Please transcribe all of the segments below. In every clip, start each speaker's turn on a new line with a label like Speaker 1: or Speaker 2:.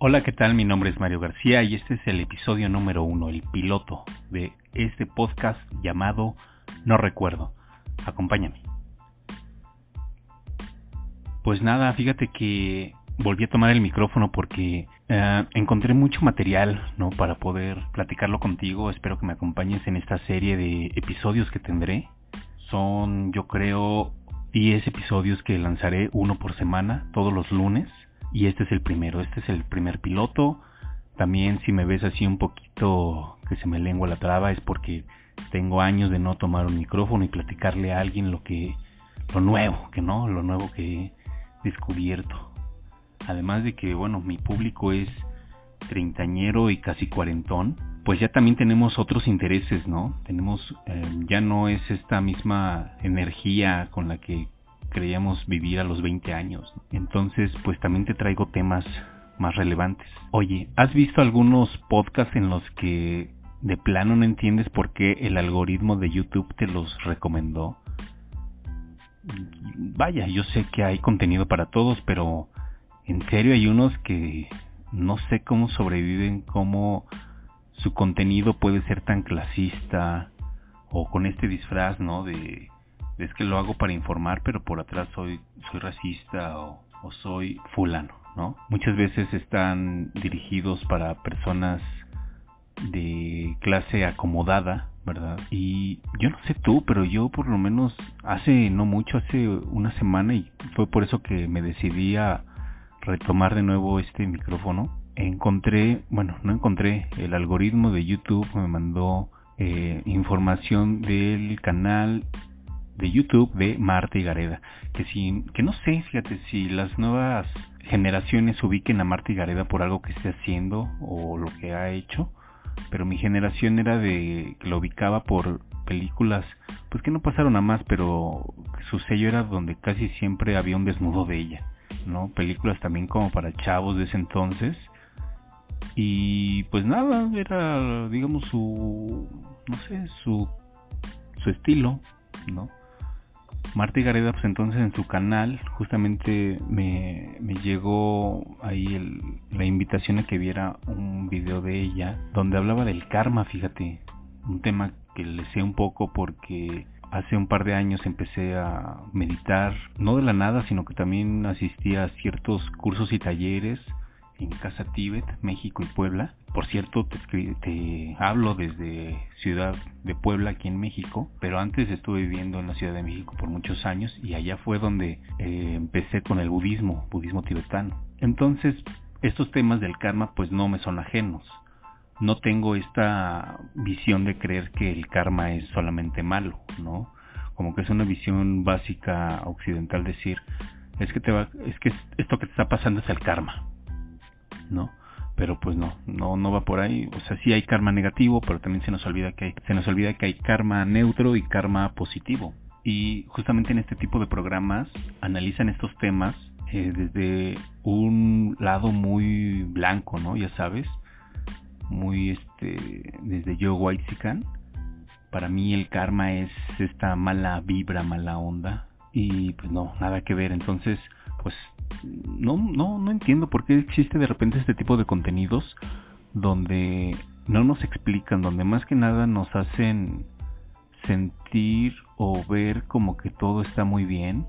Speaker 1: Hola, ¿qué tal? Mi nombre es Mario García y este es el episodio número uno, el piloto de este podcast llamado No Recuerdo. Acompáñame. Pues nada, fíjate que volví a tomar el micrófono porque eh, encontré mucho material, ¿no? Para poder platicarlo contigo. Espero que me acompañes en esta serie de episodios que tendré. Son, yo creo, 10 episodios que lanzaré uno por semana, todos los lunes y este es el primero, este es el primer piloto. También si me ves así un poquito que se me lengua la traba es porque tengo años de no tomar un micrófono y platicarle a alguien lo que lo nuevo, que no, lo nuevo que he descubierto. Además de que bueno, mi público es treintañero y casi cuarentón, pues ya también tenemos otros intereses, ¿no? Tenemos, eh, ya no es esta misma energía con la que creíamos vivir a los 20 años. Entonces, pues también te traigo temas más relevantes. Oye, ¿has visto algunos podcasts en los que de plano no entiendes por qué el algoritmo de YouTube te los recomendó? Vaya, yo sé que hay contenido para todos, pero en serio hay unos que no sé cómo sobreviven, cómo su contenido puede ser tan clasista o con este disfraz, ¿no? De es que lo hago para informar, pero por atrás soy, soy racista o, soy fulano, ¿no? Muchas veces están dirigidos para personas de clase acomodada, ¿verdad? Y yo no sé tú, pero yo por lo menos hace no mucho, hace una semana, y fue por eso que me decidí a retomar de nuevo este micrófono, encontré, bueno, no encontré, el algoritmo de YouTube me mandó eh, información del canal de YouTube de Marta y Gareda. Que, si, que no sé, fíjate, si las nuevas generaciones ubiquen a Marta y Gareda por algo que esté haciendo o lo que ha hecho. Pero mi generación era de que lo ubicaba por películas, pues que no pasaron a más, pero su sello era donde casi siempre había un desnudo de ella, ¿no? Películas también como para chavos de ese entonces. Y pues nada, era, digamos, su, no sé, su, su estilo, ¿no? Marta Gareda, pues entonces en su canal justamente me, llegó ahí la invitación a que viera un video de ella donde hablaba del karma, fíjate, un tema que le sé un poco porque hace un par de años empecé a meditar, no de la nada, sino que también asistía a ciertos cursos y talleres en Casa Tíbet, México y Puebla. Por cierto, te, hablo desde Ciudad de Puebla, aquí en México, pero antes estuve viviendo en la Ciudad de México por muchos años y allá fue donde eh, empecé con el budismo, budismo tibetano. Entonces, estos temas del karma pues no me son ajenos. No tengo esta visión de creer que el karma es solamente malo, ¿no? Como que es una visión básica occidental decir, es que te va, es que esto que te está pasando es el karma, ¿no? Pero pues no, no, no va por ahí. O sea, sí hay karma negativo, pero también se nos olvida que hay, se nos olvida que hay karma neutro y karma positivo. Y justamente en este tipo de programas analizan estos temas eh, desde un lado muy blanco, ¿no? Ya sabes, muy este, desde yo Whitezican. Para mí el karma es esta mala vibra, mala onda. Y pues no, nada que ver. Entonces, pues no, no, no entiendo por qué existe de repente este tipo de contenidos donde no nos explican, donde más que nada nos hacen sentir o ver como que todo está muy bien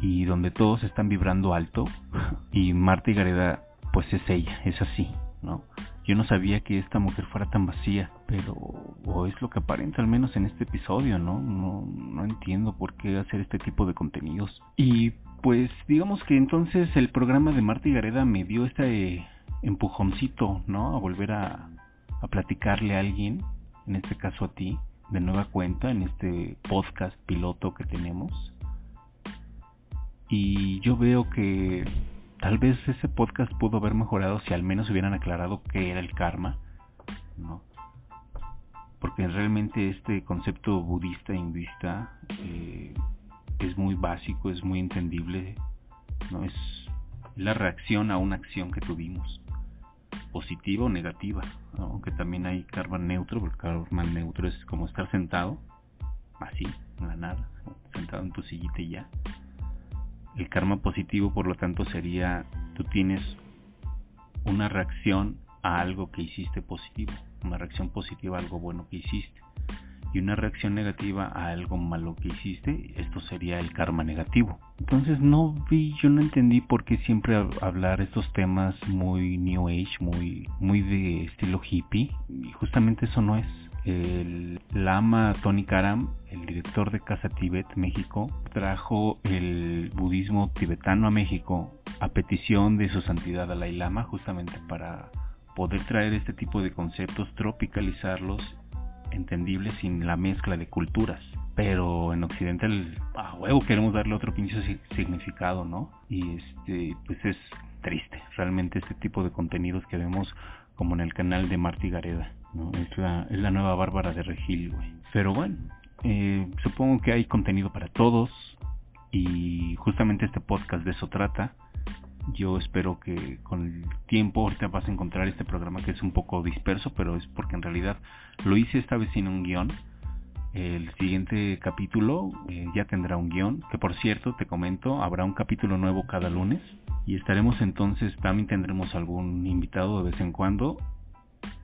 Speaker 1: y donde todos están vibrando alto y Marta y Gareda pues es ella, es así, ¿no? Yo no sabía que esta mujer fuera tan vacía, pero o es lo que aparenta al menos en este episodio, ¿no? No, no entiendo por qué hacer este tipo de contenidos. Y pues digamos que entonces el programa de Marta y Gareda me dio este empujoncito, ¿no? A volver a, a platicarle a alguien, en este caso a ti, de nueva cuenta, en este podcast piloto que tenemos. Y yo veo que tal vez ese podcast pudo haber mejorado si al menos hubieran aclarado qué era el karma, ¿no? Porque realmente este concepto budista hinduista eh, es muy básico, es muy entendible, no es la reacción a una acción que tuvimos, positiva o negativa, aunque también hay karma neutro, porque karma neutro es como estar sentado, así, en la nada, sentado en tu sillita y ya. El karma positivo, por lo tanto, sería tú tienes una reacción a algo que hiciste positivo, una reacción positiva a algo bueno que hiciste y una reacción negativa a algo malo que hiciste, esto sería el karma negativo. Entonces no vi, yo no entendí por qué siempre hablar estos temas muy new age, muy, muy de estilo hippie, y justamente eso no es. El Lama Tony Karam, el director de Casa Tibet México, trajo el budismo tibetano a México a petición de su santidad Dalai Lama, justamente para poder traer este tipo de conceptos, tropicalizarlos entendible sin la mezcla de culturas. Pero en Occidente, a huevo, queremos darle otro pinche significado, ¿no? Y este, pues es triste, realmente este tipo de contenidos que vemos como en el canal de Marty Gareda, ¿no? Es la, es la nueva Bárbara de Regil, güey. Pero bueno, eh, supongo que hay contenido para todos y justamente este podcast de eso trata yo espero que con el tiempo ahorita vas a encontrar este programa que es un poco disperso, pero es porque en realidad lo hice esta vez sin un guion. El siguiente capítulo eh, ya tendrá un guion, que por cierto, te comento, habrá un capítulo nuevo cada lunes y estaremos entonces, también tendremos algún invitado de vez en cuando.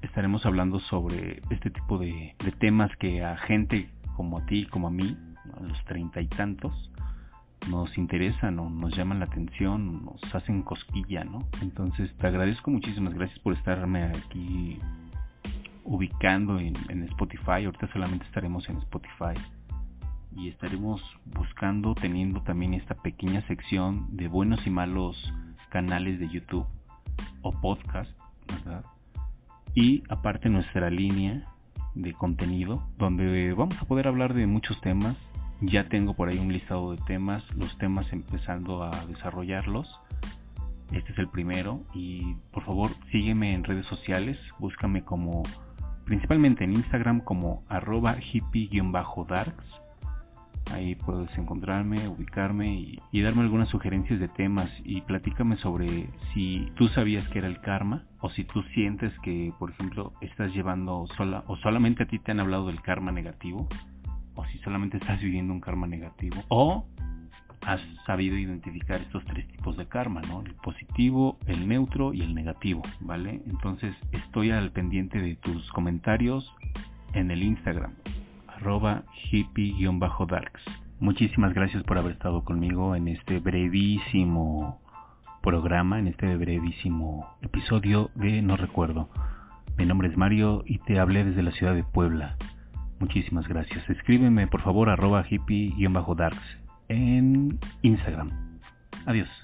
Speaker 1: Estaremos hablando sobre este tipo de, de temas que a gente como a ti, como a mí, a los treinta y tantos, nos interesan o nos llaman la atención, nos hacen cosquilla, ¿no? Entonces te agradezco muchísimas gracias por estarme aquí ubicando en, Spotify. Ahorita solamente estaremos en Spotify y estaremos buscando, teniendo también esta pequeña sección de buenos y malos canales de YouTube o podcast, ¿verdad? Y aparte nuestra línea de contenido donde vamos a poder hablar de muchos temas ya tengo por ahí un listado de temas, los temas empezando a desarrollarlos. Este es el primero y por favor sígueme en redes sociales, búscame como principalmente en Instagram como arroba hippie-darks. Ahí puedes encontrarme, ubicarme y, darme algunas sugerencias de temas y platícame sobre si tú sabías que era el karma o si tú sientes que, por ejemplo, estás llevando sola o solamente a ti te han hablado del karma negativo o si solamente estás viviendo un karma negativo o has sabido identificar estos tres tipos de karma, ¿no? El positivo, el neutro y el negativo, ¿vale? Entonces estoy al pendiente de tus comentarios en el Instagram, arroba hippie-darks. Muchísimas gracias por haber estado conmigo en este brevísimo programa, en este brevísimo episodio de No Recuerdo. Mi nombre es Mario y te hablé desde la ciudad de Puebla. Muchísimas gracias. Escríbeme por favor arroba hippie-darks en Instagram. Adiós.